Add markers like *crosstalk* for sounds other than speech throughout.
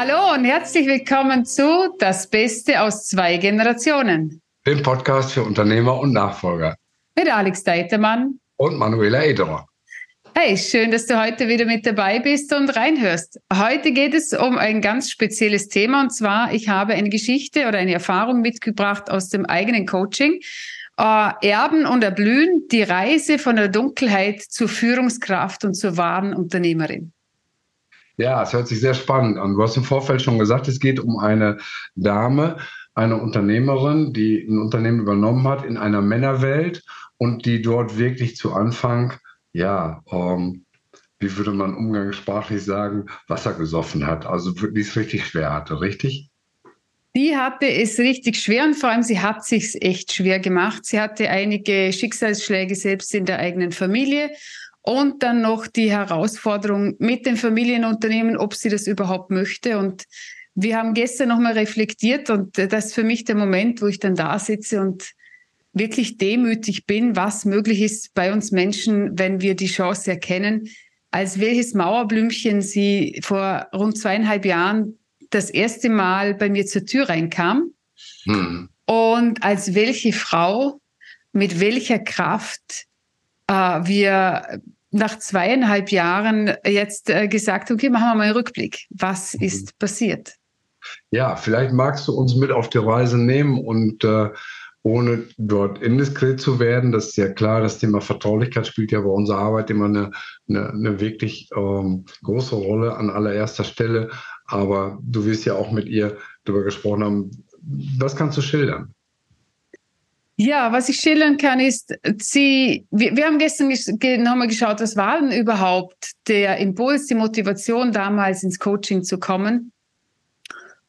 Hallo und herzlich willkommen zu Das Beste aus zwei Generationen. Dem Podcast für Unternehmer und Nachfolger. Mit Alex Deitermann. Und Manuela Ederer. Hey, schön, dass du heute wieder mit dabei bist und reinhörst. Heute geht es um ein ganz spezielles Thema und zwar, ich habe eine Geschichte oder eine Erfahrung mitgebracht aus dem eigenen Coaching. Äh, Erben und Erblühen, die Reise von der Dunkelheit zur Führungskraft und zur wahren Unternehmerin. Ja, es hört sich sehr spannend an. Du hast im Vorfeld schon gesagt, es geht um eine Dame, eine Unternehmerin, die ein Unternehmen übernommen hat in einer Männerwelt und die dort wirklich zu Anfang, ja, ähm, wie würde man umgangssprachlich sagen, Wasser gesoffen hat. Also die es richtig schwer hatte, richtig? Die hatte es richtig schwer und vor allem sie hat sich echt schwer gemacht. Sie hatte einige Schicksalsschläge selbst in der eigenen Familie und dann noch die Herausforderung mit den Familienunternehmen, ob sie das überhaupt möchte. Und wir haben gestern nochmal reflektiert und das ist für mich der Moment, wo ich dann da sitze und wirklich demütig bin, was möglich ist bei uns Menschen, wenn wir die Chance erkennen, als welches Mauerblümchen sie vor rund zweieinhalb Jahren das erste Mal bei mir zur Tür reinkam hm. und als welche Frau mit welcher Kraft äh, wir nach zweieinhalb Jahren jetzt äh, gesagt, okay, machen wir mal einen Rückblick. Was mhm. ist passiert? Ja, vielleicht magst du uns mit auf die Reise nehmen und äh, ohne dort indiskret zu werden, das ist ja klar, das Thema Vertraulichkeit spielt ja bei unserer Arbeit immer eine, eine, eine wirklich ähm, große Rolle an allererster Stelle. Aber du wirst ja auch mit ihr darüber gesprochen haben. Was kannst du schildern? Ja, was ich schildern kann, ist, sie, wir, wir haben gestern nochmal geschaut, was war denn überhaupt der Impuls, die Motivation damals ins Coaching zu kommen.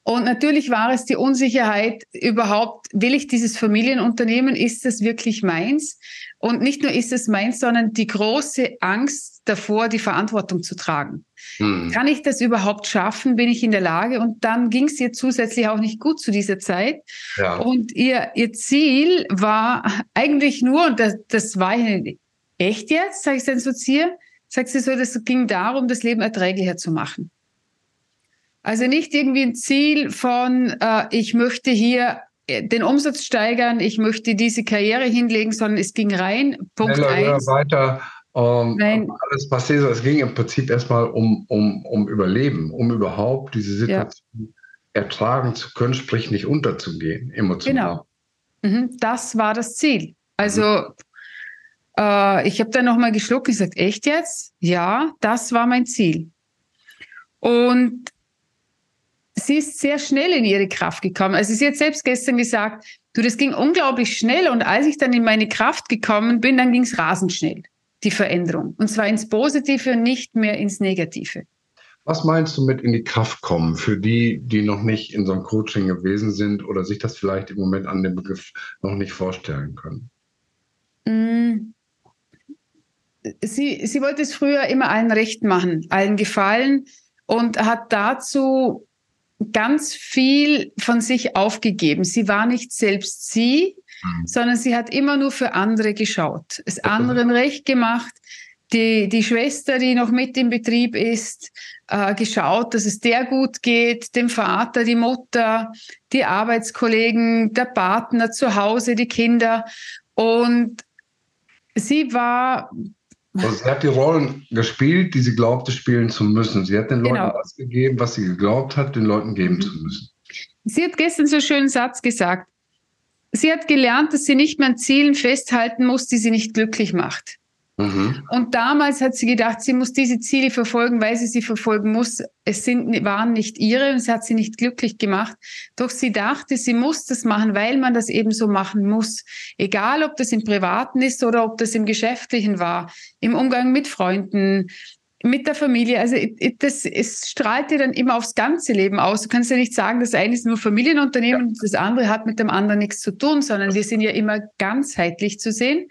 Und natürlich war es die Unsicherheit überhaupt, will ich dieses Familienunternehmen, ist es wirklich meins? Und nicht nur ist es meins, sondern die große Angst davor, die Verantwortung zu tragen. Hm. Kann ich das überhaupt schaffen? Bin ich in der Lage? Und dann ging es ihr zusätzlich auch nicht gut zu dieser Zeit. Ja. Und ihr, ihr Ziel war eigentlich nur, und das, das war echt jetzt, sage ich dann so zu ihr, sagt sie so, das ging darum, das Leben erträglicher zu machen. Also nicht irgendwie ein Ziel von, äh, ich möchte hier äh, den Umsatz steigern, ich möchte diese Karriere hinlegen, sondern es ging rein. Punkt Schneller, eins. weiter. Ähm, Nein. Alles passiert. Es ging im Prinzip erstmal um, um, um Überleben, um überhaupt diese Situation ja. ertragen zu können, sprich nicht unterzugehen, emotional. Genau. Mhm, das war das Ziel. Also mhm. äh, ich habe dann nochmal geschluckt und gesagt, echt jetzt? Ja, das war mein Ziel. Und sie ist sehr schnell in ihre Kraft gekommen. Also sie hat selbst gestern gesagt, du, das ging unglaublich schnell und als ich dann in meine Kraft gekommen bin, dann ging es rasend schnell, die Veränderung. Und zwar ins Positive und nicht mehr ins Negative. Was meinst du mit in die Kraft kommen für die, die noch nicht in so einem Coaching gewesen sind oder sich das vielleicht im Moment an dem Begriff noch nicht vorstellen können? Mm. Sie, sie wollte es früher immer allen recht machen, allen gefallen und hat dazu ganz viel von sich aufgegeben. Sie war nicht selbst sie, mhm. sondern sie hat immer nur für andere geschaut, es anderen recht gemacht. Die, die Schwester, die noch mit im Betrieb ist, äh, geschaut, dass es der gut geht, dem Vater, die Mutter, die Arbeitskollegen, der Partner zu Hause, die Kinder. Und sie war also sie hat die Rollen gespielt, die sie glaubte, spielen zu müssen. Sie hat den Leuten genau. das gegeben, was sie geglaubt hat, den Leuten geben mhm. zu müssen. Sie hat gestern so einen schönen Satz gesagt. Sie hat gelernt, dass sie nicht mehr an Zielen festhalten muss, die sie nicht glücklich macht. Mhm. Und damals hat sie gedacht, sie muss diese Ziele verfolgen, weil sie sie verfolgen muss. Es sind, waren nicht ihre und es hat sie nicht glücklich gemacht. Doch sie dachte, sie muss das machen, weil man das eben so machen muss. Egal, ob das im Privaten ist oder ob das im Geschäftlichen war, im Umgang mit Freunden, mit der Familie. Also das, es strahlt dir dann immer aufs ganze Leben aus. Du kannst ja nicht sagen, das eine ist nur Familienunternehmen ja. und das andere hat mit dem anderen nichts zu tun, sondern wir sind ja immer ganzheitlich zu sehen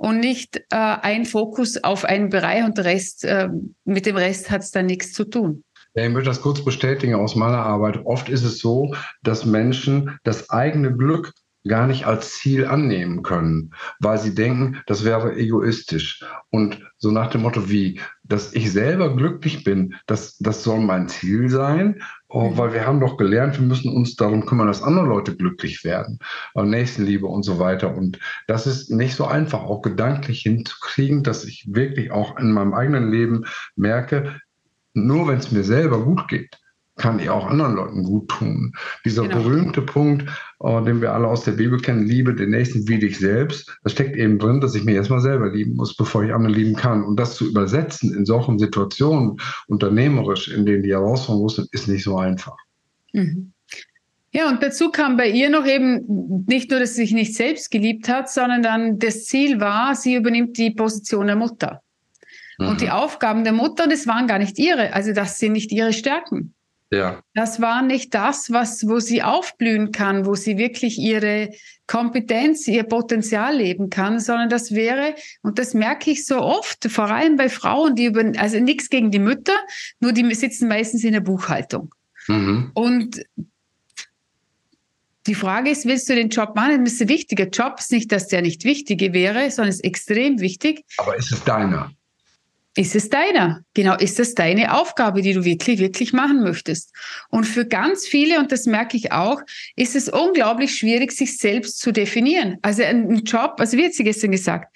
und nicht äh, ein Fokus auf einen Bereich und Rest, äh, mit dem Rest hat es dann nichts zu tun. Ja, ich möchte das kurz bestätigen aus meiner Arbeit. Oft ist es so, dass Menschen das eigene Glück gar nicht als Ziel annehmen können, weil sie denken, das wäre egoistisch. Und so nach dem Motto wie, dass ich selber glücklich bin, das, das soll mein Ziel sein, oh, mhm. weil wir haben doch gelernt, wir müssen uns darum kümmern, dass andere Leute glücklich werden, Nächstenliebe und so weiter. Und das ist nicht so einfach, auch gedanklich hinzukriegen, dass ich wirklich auch in meinem eigenen Leben merke, nur wenn es mir selber gut geht, kann ich auch anderen Leuten gut tun. Dieser genau. berühmte Punkt, uh, den wir alle aus der Bibel kennen, liebe den Nächsten wie dich selbst, da steckt eben drin, dass ich mich erstmal selber lieben muss, bevor ich andere lieben kann. Und das zu übersetzen in solchen Situationen, unternehmerisch, in denen die Herausforderungen sind, ist nicht so einfach. Mhm. Ja, und dazu kam bei ihr noch eben nicht nur, dass sie sich nicht selbst geliebt hat, sondern dann das Ziel war, sie übernimmt die Position der Mutter. Mhm. Und die mhm. Aufgaben der Mutter, das waren gar nicht ihre, also das sind nicht ihre Stärken. Ja. Das war nicht das, was, wo sie aufblühen kann, wo sie wirklich ihre Kompetenz, ihr Potenzial leben kann, sondern das wäre, und das merke ich so oft, vor allem bei Frauen, die über, also nichts gegen die Mütter, nur die sitzen meistens in der Buchhaltung. Mhm. Und die Frage ist, willst du den Job machen? Das ist ein wichtiger Job. Es ist nicht, dass der nicht wichtige wäre, sondern es ist extrem wichtig. Aber ist es deiner? Ist es deiner. Genau, ist es deine Aufgabe, die du wirklich, wirklich machen möchtest. Und für ganz viele, und das merke ich auch, ist es unglaublich schwierig, sich selbst zu definieren. Also ein Job, also wie hat sie gestern gesagt,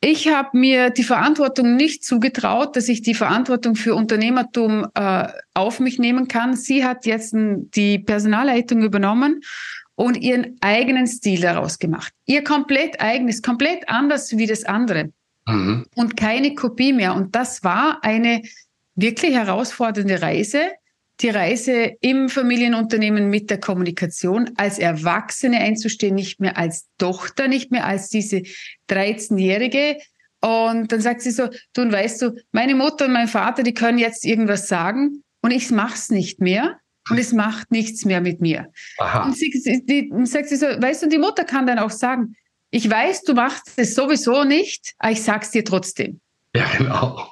ich habe mir die Verantwortung nicht zugetraut, dass ich die Verantwortung für Unternehmertum äh, auf mich nehmen kann. Sie hat jetzt die Personalleitung übernommen und ihren eigenen Stil daraus gemacht. Ihr komplett eigenes, komplett anders wie das andere mhm. und keine Kopie mehr. Und das war eine wirklich herausfordernde Reise. Die Reise im Familienunternehmen mit der Kommunikation, als Erwachsene einzustehen, nicht mehr als Tochter, nicht mehr als diese 13-Jährige. Und dann sagt sie so, du weißt du, meine Mutter und mein Vater, die können jetzt irgendwas sagen und ich mach's nicht mehr und es macht nichts mehr mit mir. Aha. Und sie, die, sagt sie so, weißt du, die Mutter kann dann auch sagen, ich weiß, du machst es sowieso nicht, aber ich sag's dir trotzdem. Ja, genau.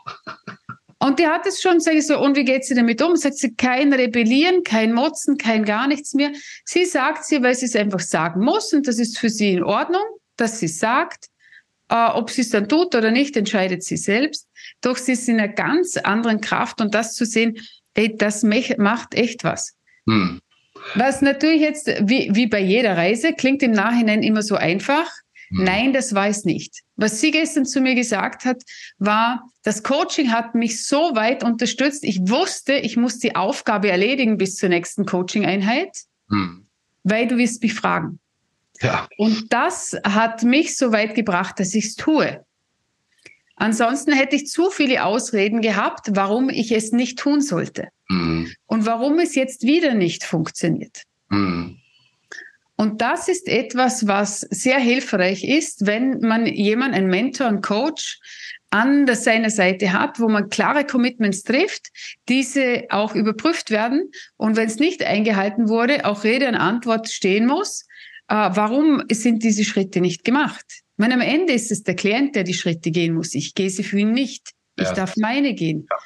Und die hat es schon, sage ich so, und wie geht sie damit um? Sagt sie, kein Rebellieren, kein Motzen, kein gar nichts mehr. Sie sagt sie, weil sie es einfach sagen muss und das ist für sie in Ordnung, dass sie sagt. Äh, ob sie es dann tut oder nicht, entscheidet sie selbst. Doch sie ist in einer ganz anderen Kraft und das zu sehen, ey, das macht echt was. Hm. Was natürlich jetzt, wie, wie bei jeder Reise, klingt im Nachhinein immer so einfach. Hm. Nein, das war es nicht. Was sie gestern zu mir gesagt hat, war, das Coaching hat mich so weit unterstützt. Ich wusste, ich muss die Aufgabe erledigen bis zur nächsten Coaching-Einheit, hm. weil du wirst mich fragen. Ja. Und das hat mich so weit gebracht, dass ich es tue. Ansonsten hätte ich zu viele Ausreden gehabt, warum ich es nicht tun sollte. Hm. Und warum es jetzt wieder nicht funktioniert. Hm. Und das ist etwas, was sehr hilfreich ist, wenn man jemand, einen Mentor, einen Coach an seiner Seite hat, wo man klare Commitments trifft, diese auch überprüft werden und wenn es nicht eingehalten wurde, auch Rede und Antwort stehen muss. Äh, warum sind diese Schritte nicht gemacht? Ich meine, am Ende ist es der Klient, der die Schritte gehen muss. Ich gehe sie für ihn nicht. Ich ja. darf meine gehen. Ja.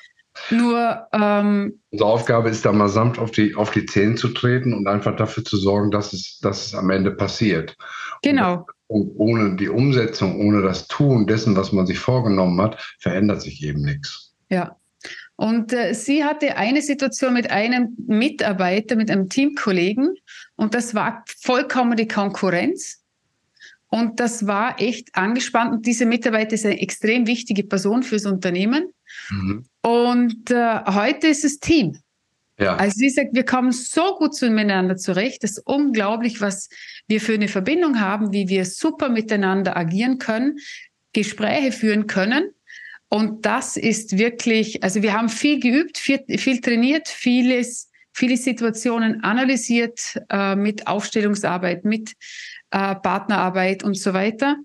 Nur ähm, unsere Aufgabe ist da mal samt auf die, auf die Zehen zu treten und einfach dafür zu sorgen, dass es, dass es am Ende passiert. Genau. Und, und ohne die Umsetzung, ohne das Tun dessen, was man sich vorgenommen hat, verändert sich eben nichts. Ja. Und äh, sie hatte eine Situation mit einem Mitarbeiter, mit einem Teamkollegen, und das war vollkommen die Konkurrenz. Und das war echt angespannt. Und diese Mitarbeiter ist eine extrem wichtige Person fürs Unternehmen. Mhm. Und äh, heute ist es Team. Ja. Also sie sagt, wir kommen so gut miteinander zurecht. Das ist unglaublich, was wir für eine Verbindung haben, wie wir super miteinander agieren können, Gespräche führen können. Und das ist wirklich, also wir haben viel geübt, viel, viel trainiert, vieles, viele Situationen analysiert äh, mit Aufstellungsarbeit, mit äh, Partnerarbeit und so weiter.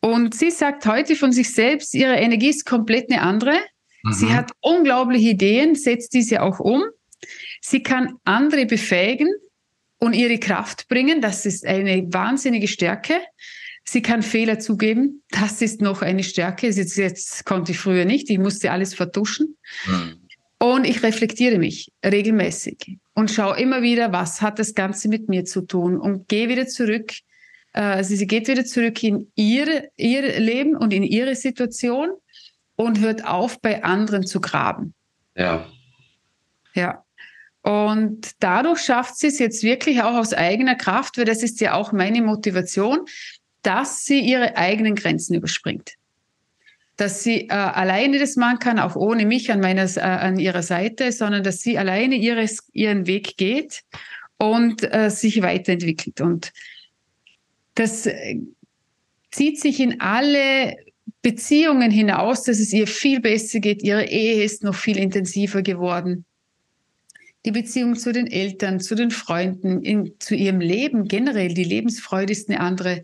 Und sie sagt heute von sich selbst, ihre Energie ist komplett eine andere. Mhm. Sie hat unglaubliche Ideen, setzt diese auch um. Sie kann andere befähigen und ihre Kraft bringen. Das ist eine wahnsinnige Stärke. Sie kann Fehler zugeben. Das ist noch eine Stärke. Jetzt, jetzt konnte ich früher nicht. Ich musste alles vertuschen. Mhm. Und ich reflektiere mich regelmäßig und schaue immer wieder, was hat das Ganze mit mir zu tun und gehe wieder zurück. Äh, also sie geht wieder zurück in ihr, ihr Leben und in ihre Situation und hört auf, bei anderen zu graben. Ja. Ja. Und dadurch schafft sie es jetzt wirklich auch aus eigener Kraft, weil das ist ja auch meine Motivation, dass sie ihre eigenen Grenzen überspringt. Dass sie äh, alleine das machen kann, auch ohne mich an, meiner, äh, an ihrer Seite, sondern dass sie alleine ihres, ihren Weg geht und äh, sich weiterentwickelt. Und das äh, zieht sich in alle Beziehungen hinaus, dass es ihr viel besser geht. Ihre Ehe ist noch viel intensiver geworden die Beziehung zu den Eltern, zu den Freunden, in, zu ihrem Leben generell. Die Lebensfreude ist eine andere.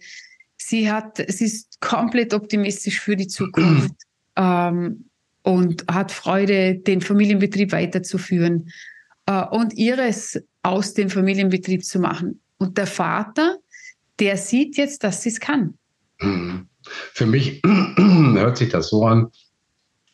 Sie hat, sie ist komplett optimistisch für die Zukunft *clears throat* ähm, und hat Freude, den Familienbetrieb weiterzuführen äh, und ihres aus dem Familienbetrieb zu machen. Und der Vater, der sieht jetzt, dass sie es kann. Mhm. Für mich *clears throat* hört sich das so an,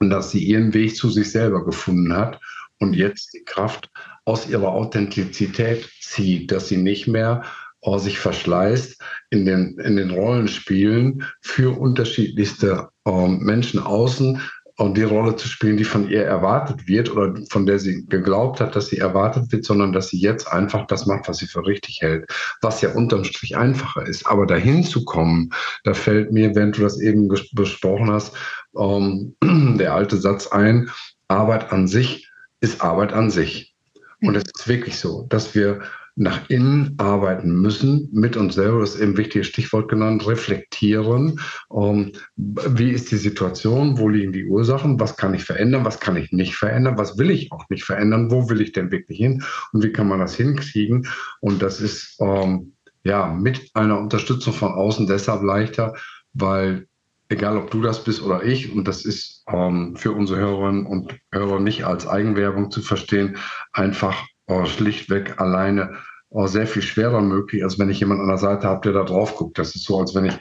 dass sie ihren Weg zu sich selber gefunden hat und jetzt die Kraft aus ihrer Authentizität zieht, dass sie nicht mehr oh, sich verschleißt in den, in den Rollenspielen für unterschiedlichste ähm, Menschen außen und die Rolle zu spielen, die von ihr erwartet wird oder von der sie geglaubt hat, dass sie erwartet wird, sondern dass sie jetzt einfach das macht, was sie für richtig hält, was ja unterm Strich einfacher ist. Aber dahin zu kommen, da fällt mir, wenn du das eben besprochen hast, ähm, *clears throat* der alte Satz ein, Arbeit an sich ist Arbeit an sich. Und es ist wirklich so, dass wir nach innen arbeiten müssen, mit uns selber, ist eben ein wichtiges Stichwort genannt, reflektieren. Um, wie ist die Situation? Wo liegen die Ursachen? Was kann ich verändern? Was kann ich nicht verändern? Was will ich auch nicht verändern? Wo will ich denn wirklich hin? Und wie kann man das hinkriegen? Und das ist um, ja mit einer Unterstützung von außen deshalb leichter, weil egal ob du das bist oder ich, und das ist ähm, für unsere Hörerinnen und Hörer nicht als Eigenwerbung zu verstehen, einfach schlichtweg alleine äh, sehr viel schwerer möglich, als wenn ich jemanden an der Seite habe, der da drauf guckt. Das ist so, als wenn ich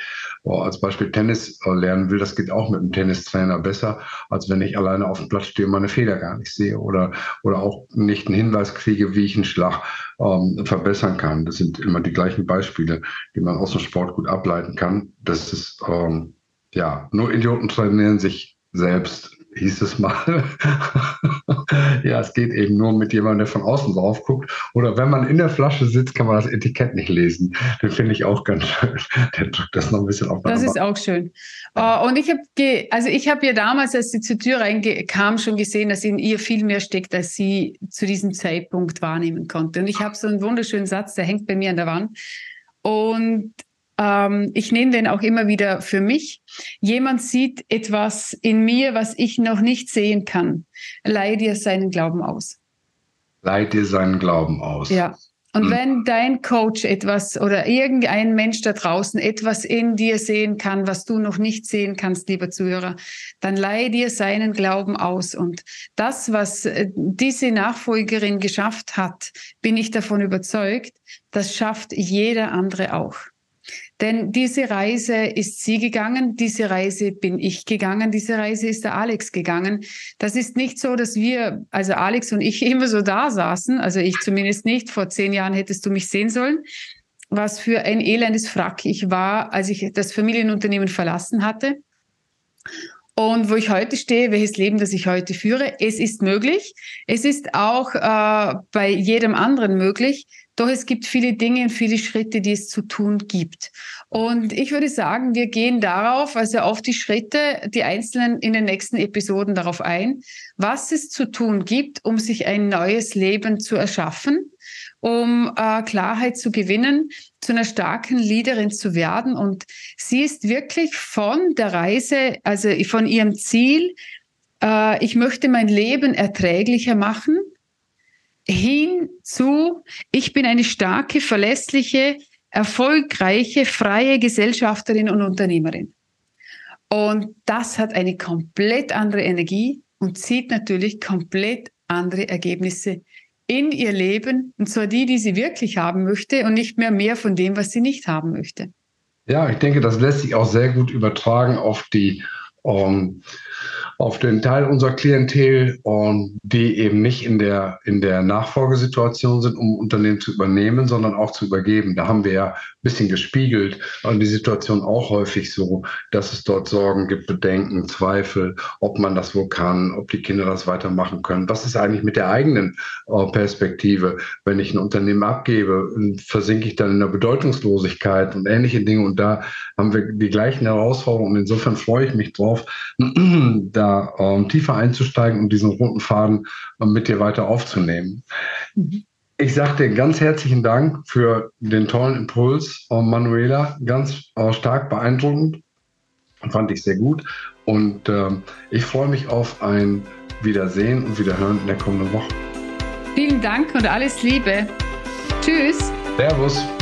äh, als Beispiel Tennis lernen will. Das geht auch mit einem Tennistrainer besser, als wenn ich alleine auf dem Platz stehe und meine Fehler gar nicht sehe oder, oder auch nicht einen Hinweis kriege, wie ich einen Schlag ähm, verbessern kann. Das sind immer die gleichen Beispiele, die man aus dem Sport gut ableiten kann. Das ist ähm, ja, nur Idioten trainieren sich selbst, hieß es mal. *laughs* ja, es geht eben nur mit jemandem, der von außen drauf guckt. Oder wenn man in der Flasche sitzt, kann man das Etikett nicht lesen. Den finde ich auch ganz schön. *laughs* Der drückt das noch ein bisschen auf. Das ist auch schön. Uh, und ich habe, also ich habe ja damals, als sie zur Tür reinkam, schon gesehen, dass in ihr viel mehr steckt, als sie zu diesem Zeitpunkt wahrnehmen konnte. Und ich habe so einen wunderschönen Satz, der hängt bei mir an der Wand. Und ähm, ich nehme den auch immer wieder für mich. Jemand sieht etwas in mir, was ich noch nicht sehen kann. Leih dir seinen Glauben aus. Leih dir seinen Glauben aus. Ja. Und mhm. wenn dein Coach etwas oder irgendein Mensch da draußen etwas in dir sehen kann, was du noch nicht sehen kannst, lieber Zuhörer, dann leih dir seinen Glauben aus. Und das, was äh, diese Nachfolgerin geschafft hat, bin ich davon überzeugt, das schafft jeder andere auch. Denn diese Reise ist sie gegangen, diese Reise bin ich gegangen, diese Reise ist der Alex gegangen. Das ist nicht so, dass wir, also Alex und ich *laughs* immer so da saßen, also ich zumindest nicht, vor zehn Jahren hättest du mich sehen sollen, was für ein elendes Frack ich war, als ich das Familienunternehmen verlassen hatte. Und wo ich heute stehe, welches Leben, das ich heute führe, es ist möglich. Es ist auch äh, bei jedem anderen möglich. Doch es gibt viele Dinge und viele Schritte, die es zu tun gibt. Und ich würde sagen, wir gehen darauf, also auf die Schritte, die einzelnen in den nächsten Episoden darauf ein, was es zu tun gibt, um sich ein neues Leben zu erschaffen, um äh, Klarheit zu gewinnen, zu einer starken Leaderin zu werden. Und sie ist wirklich von der Reise, also von ihrem Ziel, äh, ich möchte mein Leben erträglicher machen, hin zu, ich bin eine starke, verlässliche, erfolgreiche, freie Gesellschafterin und Unternehmerin. Und das hat eine komplett andere Energie und zieht natürlich komplett andere Ergebnisse in ihr Leben, und zwar die, die sie wirklich haben möchte und nicht mehr mehr von dem, was sie nicht haben möchte. Ja, ich denke, das lässt sich auch sehr gut übertragen auf die, ähm, auf den Teil unserer Klientel, und die eben nicht in der, in der Nachfolgesituation sind, um Unternehmen zu übernehmen, sondern auch zu übergeben. Da haben wir ja ein bisschen gespiegelt und die Situation auch häufig so, dass es dort Sorgen gibt, Bedenken, Zweifel, ob man das wohl kann, ob die Kinder das weitermachen können. Was ist eigentlich mit der eigenen äh, Perspektive? Wenn ich ein Unternehmen abgebe, versinke ich dann in der Bedeutungslosigkeit und ähnliche Dinge. Und da haben wir die gleichen Herausforderungen. Insofern freue ich mich drauf, *clears throat* da ähm, tiefer einzusteigen und diesen roten Faden äh, mit dir weiter aufzunehmen. Ich sage dir ganz herzlichen Dank für den tollen Impuls, äh, Manuela. Ganz äh, stark beeindruckend. Fand ich sehr gut. Und äh, ich freue mich auf ein Wiedersehen und Wiederhören in der kommenden Woche. Vielen Dank und alles Liebe. Tschüss. Servus.